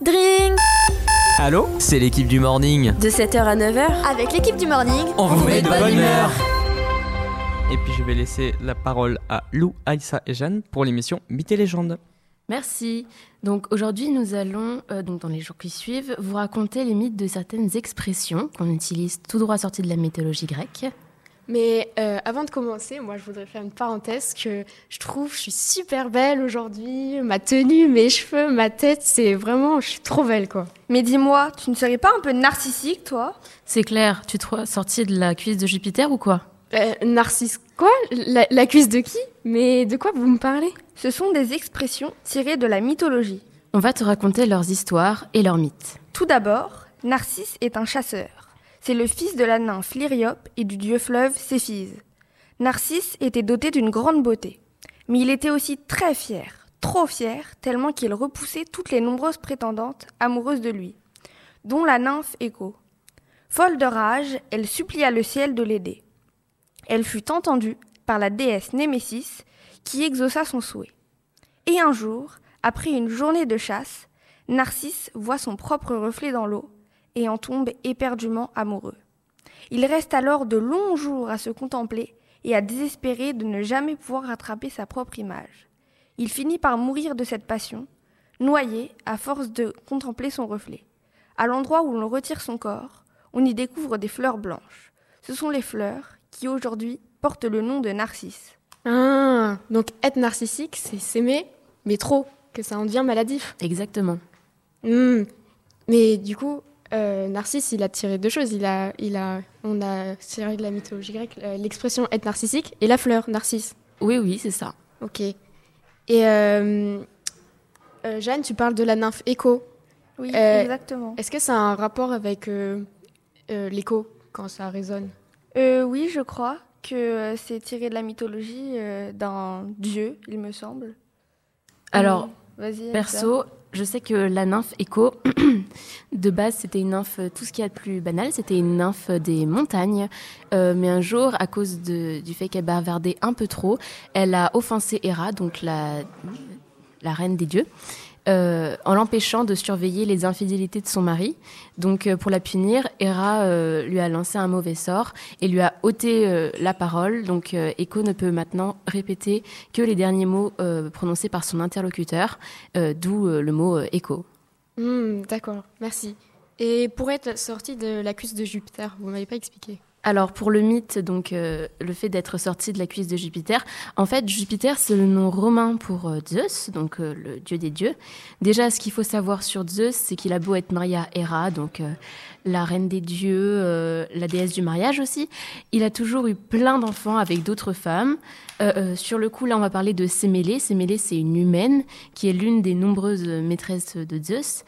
Dring Allô C'est l'équipe du morning. De 7h à 9h, Avec l'équipe du morning, On, vous met de bonne humeur. Et puis je vais laisser la parole à Lou, Aïssa et Jeanne pour l'émission Mythes et légendes. Merci. Donc aujourd'hui, nous allons, euh, donc dans les jours qui suivent, vous raconter les mythes de certaines expressions qu'on utilise tout droit sorties de la mythologie grecque. Mais euh, avant de commencer, moi je voudrais faire une parenthèse que je trouve je suis super belle aujourd'hui. Ma tenue, mes cheveux, ma tête, c'est vraiment, je suis trop belle quoi. Mais dis-moi, tu ne serais pas un peu narcissique, toi? C'est clair, tu te sorti de la cuisse de Jupiter ou quoi? Euh, Narcisse, quoi? La, la cuisse de qui? Mais de quoi vous me parlez? Ce sont des expressions tirées de la mythologie. On va te raconter leurs histoires et leurs mythes. Tout d'abord, Narcisse est un chasseur. C'est le fils de la nymphe Lyriope et du dieu fleuve Céphise. Narcisse était doté d'une grande beauté. Mais il était aussi très fier, trop fier, tellement qu'il repoussait toutes les nombreuses prétendantes amoureuses de lui, dont la nymphe Écho. Folle de rage, elle supplia le ciel de l'aider. Elle fut entendue par la déesse Némésis, qui exauça son souhait. Et un jour, après une journée de chasse, Narcisse voit son propre reflet dans l'eau et en tombe éperdument amoureux. Il reste alors de longs jours à se contempler et à désespérer de ne jamais pouvoir rattraper sa propre image. Il finit par mourir de cette passion, noyé à force de contempler son reflet. À l'endroit où l'on retire son corps, on y découvre des fleurs blanches. Ce sont les fleurs qui aujourd'hui portent le nom de Narcisse. Ah, donc être narcissique, c'est s'aimer, mais trop, que ça en devient maladif. Exactement. Hmm. Mais du coup, euh, Narcisse, il a tiré deux choses. Il a, il a, on a tiré de la mythologie grecque euh, l'expression être narcissique et la fleur, narcisse. Oui, oui, c'est ça. Ok. Et euh, euh, Jeanne, tu parles de la nymphe Écho. Oui, Euh, exactement. Est-ce que ça a un rapport avec euh, euh, l'écho quand ça résonne? Euh, oui, je crois que c'est tiré de la mythologie euh, d'un dieu, il me semble. Alors, Vas-y. Perso, je sais que la nymphe Écho, de base, c'était une nymphe, tout ce qu'il y a de plus banal, c'était une nymphe des montagnes. Euh, mais un jour, à cause du fait qu'elle bavardait un peu trop, elle a offensé Héra, donc la reine des dieux. Euh, en l'empêchant de surveiller les infidélités de son mari. Donc, euh, pour la punir, Héra euh, lui a lancé un mauvais sort et lui a ôté la parole. Donc, Écho ne peut maintenant répéter que les derniers mots prononcés par son interlocuteur, d'où le mot écho. Hmm, D'accord, merci. Et pour être sortie de la cuisse de Jupiter, vous m'avez pas expliqué. Alors pour le mythe, donc euh, le fait d'être sorti de la cuisse de Jupiter, en fait Jupiter c'est le nom romain pour euh, Zeus, donc euh, le dieu des dieux. Déjà ce qu'il faut savoir sur Zeus, c'est qu'il a beau être marié à Héra, donc la reine des dieux, la déesse du mariage aussi, il a toujours eu plein d'enfants avec d'autres femmes. Euh, euh, sur le coup là on va parler de Sémélé. Sémélé c'est une humaine qui est l'une des nombreuses maîtresses de Zeus.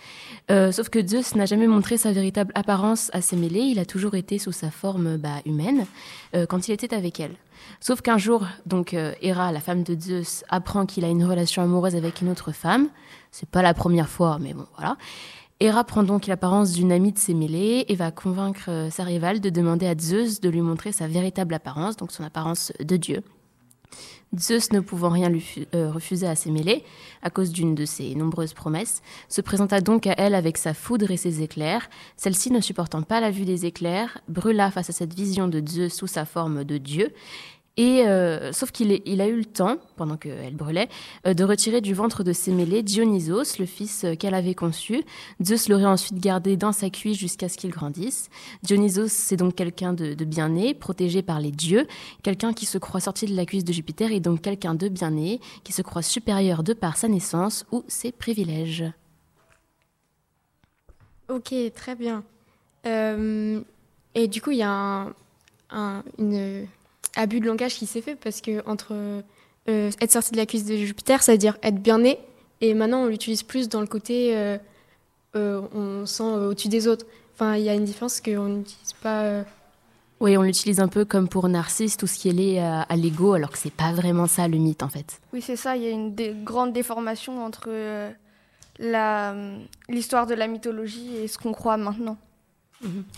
Euh, sauf que Zeus n'a jamais montré sa véritable apparence à Sémélé, il a toujours été sous sa forme bah, humaine euh, quand il était avec elle. Sauf qu'un jour, donc euh, Héra, la femme de Zeus, apprend qu'il a une relation amoureuse avec une autre femme. C'est pas la première fois, mais bon, voilà. Héra prend donc l'apparence d'une amie de Sémélé et va convaincre euh, sa rivale de demander à Zeus de lui montrer sa véritable apparence, donc son apparence de dieu. Zeus, ne pouvant rien lui euh, refuser à Sémélé, à cause d'une de ses nombreuses promesses, se présenta donc à elle avec sa foudre et ses éclairs. Celle-ci, ne supportant pas la vue des éclairs, brûla face à cette vision de Zeus sous sa forme de dieu. Et euh, sauf qu'il a eu le temps, pendant qu'elle brûlait, euh, de retirer du ventre de Sémélé Dionysos, le fils euh, qu'elle avait conçu. Zeus l'aurait ensuite gardé dans sa cuisse jusqu'à ce qu'il grandisse. Dionysos, c'est donc quelqu'un de, de bien né, protégé par les dieux, quelqu'un qui se croit sorti de la cuisse de Jupiter et donc quelqu'un de bien né, qui se croit supérieur de par sa naissance ou ses privilèges. Ok, très bien. Et du coup, il y a un une abus de langage qui s'est fait parce que entre euh, être sorti de la cuisse de Jupiter, ça veut dire être bien né, et maintenant on l'utilise plus dans le côté euh, euh, on sent euh, au-dessus des autres. Enfin, il y a une différence qu'on n'utilise pas. euh, Oui, on l'utilise un peu comme pour Narcisse, tout ce qui est lié à, à l'ego, alors que c'est pas vraiment ça le mythe en fait. Oui, c'est ça. Il y a une dé- grande déformation entre euh, la, l'histoire de la mythologie et ce qu'on croit maintenant.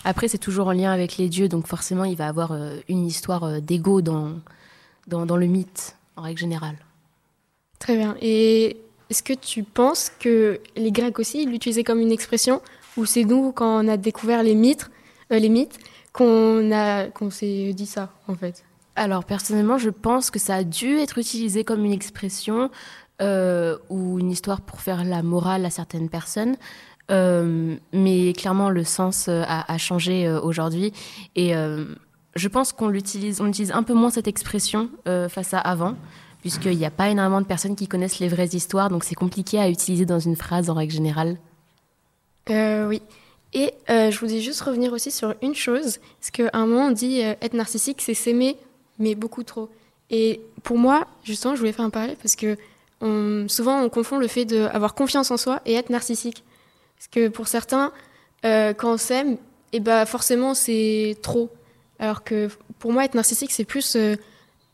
Après, c'est toujours en lien avec les dieux, donc forcément, il va avoir euh, une histoire euh, d'ego dans, dans, dans le mythe, en règle générale. Très bien. Et est-ce que tu penses que les Grecs aussi l'utilisaient comme une expression ou c'est nous quand on a découvert les mythes, euh, les mythes qu'on a qu'on s'est dit ça en fait? Alors personnellement, je pense que ça a dû être utilisé comme une expression euh, ou une histoire pour faire la morale à certaines personnes. Euh, mais clairement, le sens euh, a, changé euh, aujourd'hui. Et je pense qu'on l'utilise, on utilise un peu moins cette expression face à avant, puisqu'il n'y a pas énormément de personnes qui connaissent les vraies histoires, donc c'est compliqué à utiliser dans une phrase en règle générale. Oui. Et je voulais juste revenir aussi sur une chose, parce qu'à un moment on dit être narcissique, c'est s'aimer, mais beaucoup trop. Et pour moi, justement, je voulais faire un parallèle parce que on- souvent on confond le fait d'avoir confiance en soi et être narcissique. Parce que pour certains, euh, quand on s'aime, et ben forcément c'est trop. Alors que pour moi, être narcissique, c'est plus euh,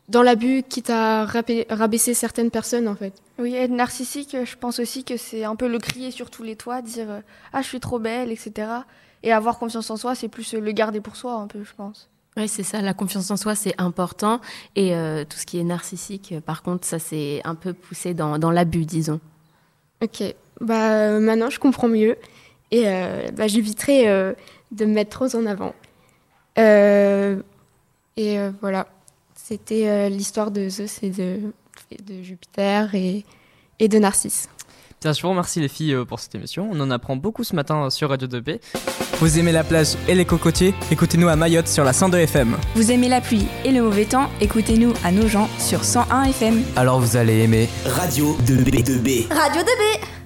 dans l'abus, quitte à rabais- rabaisser certaines personnes en fait. Oui, être narcissique, je pense aussi que c'est un peu le crier sur tous les toits, dire euh, ah je suis trop belle, etc. Et avoir confiance en soi, c'est plus le garder pour soi un peu, je pense. Oui, c'est ça, la confiance en soi, c'est important. Et euh, tout ce qui est narcissique, par contre, ça c'est un peu poussé dans, dans l'abus, disons. Ok, bah euh, maintenant je comprends mieux et euh, bah, j'éviterai euh, de me mettre trop en avant. Euh, et euh, voilà, c'était euh, l'histoire de Zeus et de, et de Jupiter et, et de Narcisse. Bien, je vous remercie les filles pour cette émission. On en apprend beaucoup ce matin sur Radio 2B. Vous aimez la plage et les cocotiers? Écoutez-nous à Mayotte sur la 102 FM. Vous aimez la pluie et le mauvais temps? Écoutez-nous à nos gens sur 101 FM. Alors vous allez aimer Radio 2B 2B. Radio 2B